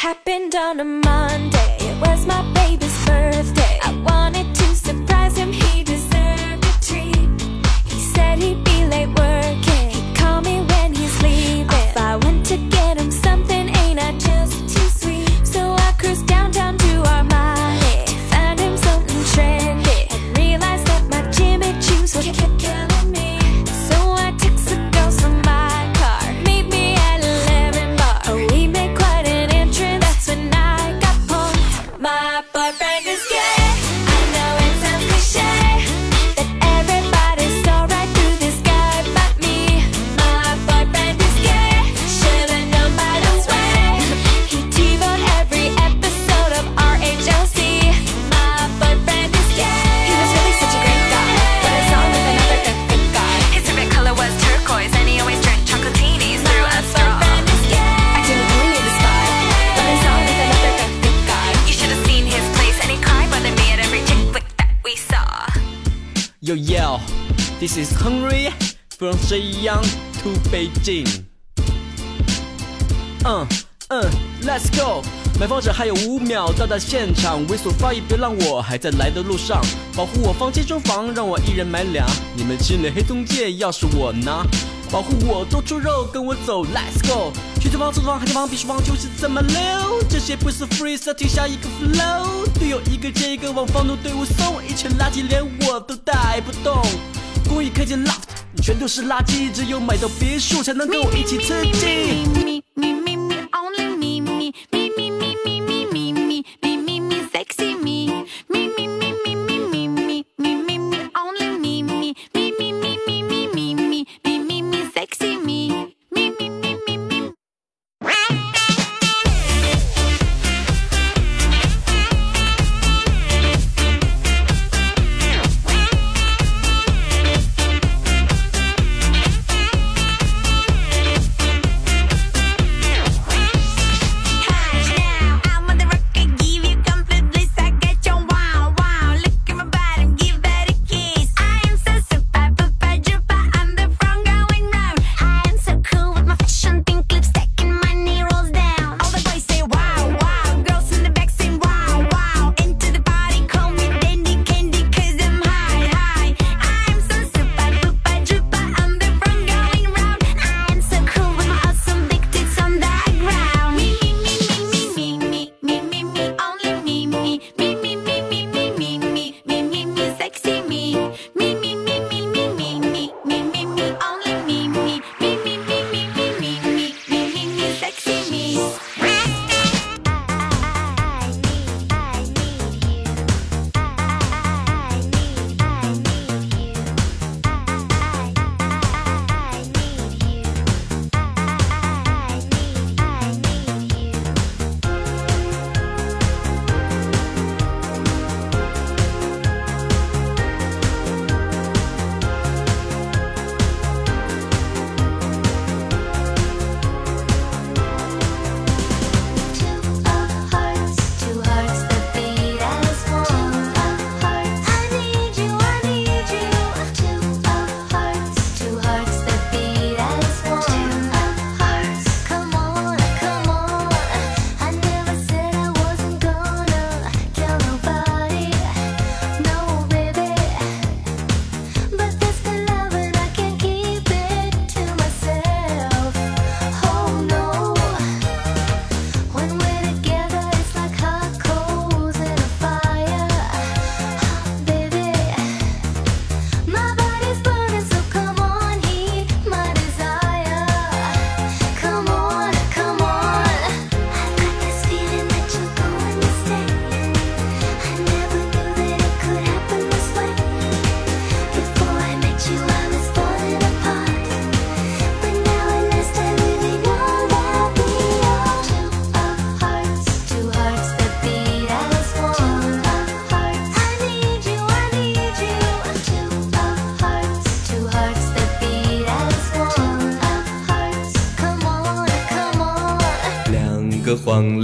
happened on a Monday. It was my baby's birthday. I wanted to surprise him, he deserved a treat. He said he'd be late work. This is Henry from xiyang to Beijing. 嗯嗯，Let's go。买房者还有五秒到达现场，猥琐发育别让我还在来的路上，保护我房间中房，让我一人买俩。你们心里黑中介，要是我拿。保护我，多出肉，跟我走，Let's go。去租房、租房、还租房、别墅房，就是这么溜。这些不是 free，是要停下一个 flow。队友一个接一个往房奴队伍送，一群垃圾，连我都带不动。故意开间 loft，全都是垃圾，只有买到别墅才能跟我一起刺激。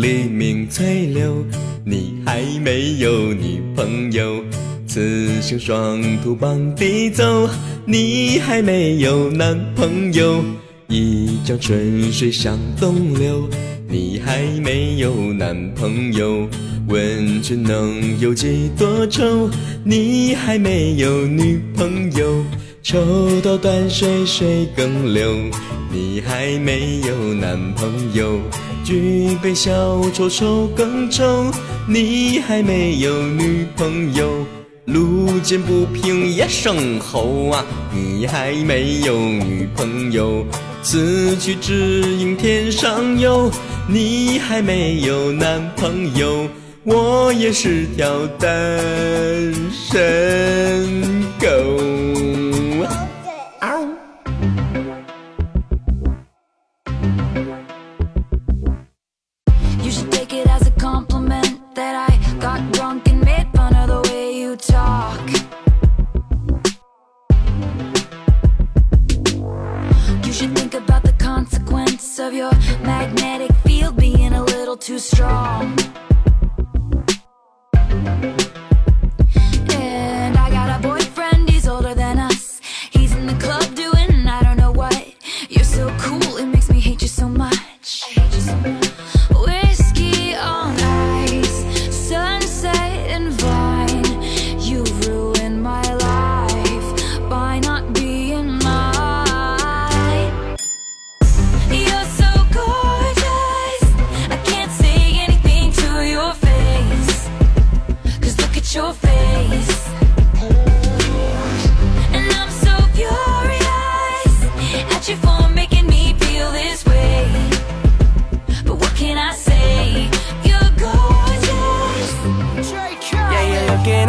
黎明翠柳，你还没有女朋友。雌雄双兔傍地走，你还没有男朋友。一江春水向东流，你还没有男朋友。问君能有几多愁，你还没有女朋友。抽刀断水水更流，你还没有男朋友。举杯消愁愁更愁，你还没有女朋友。路见不平一声吼啊，你还没有女朋友。此去只应天上有，你还没有男朋友。我也是条单身 too strong.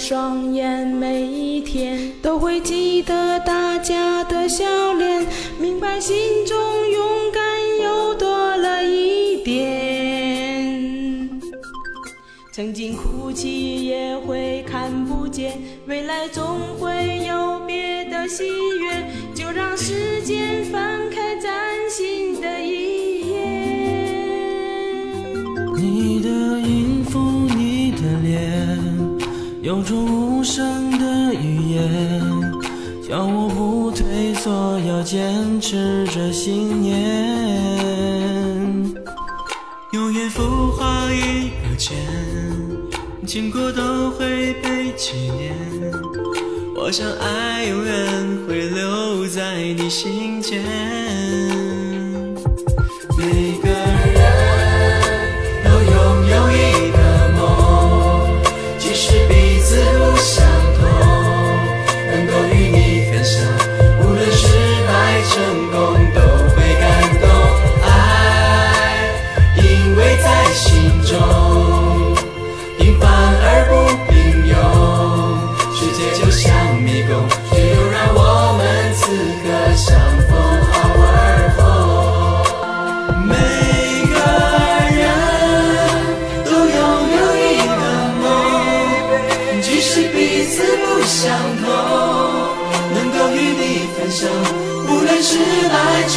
双眼，每一天都会记得大家的笑脸，明白心中勇敢又多了一点。曾经哭泣也会看不见，未来总会有别的喜悦，就让时间翻开崭新的一页。你的音符，你的脸，有种无声的语言，叫我不退缩，要坚持着信念。永远孵化一个茧，经过都会被纪念。我想爱永远会留在你心间。每却又，让我们此刻相逢好而后。每个人都拥有一个梦，即使彼此不相同，能够与你分享，无论失败成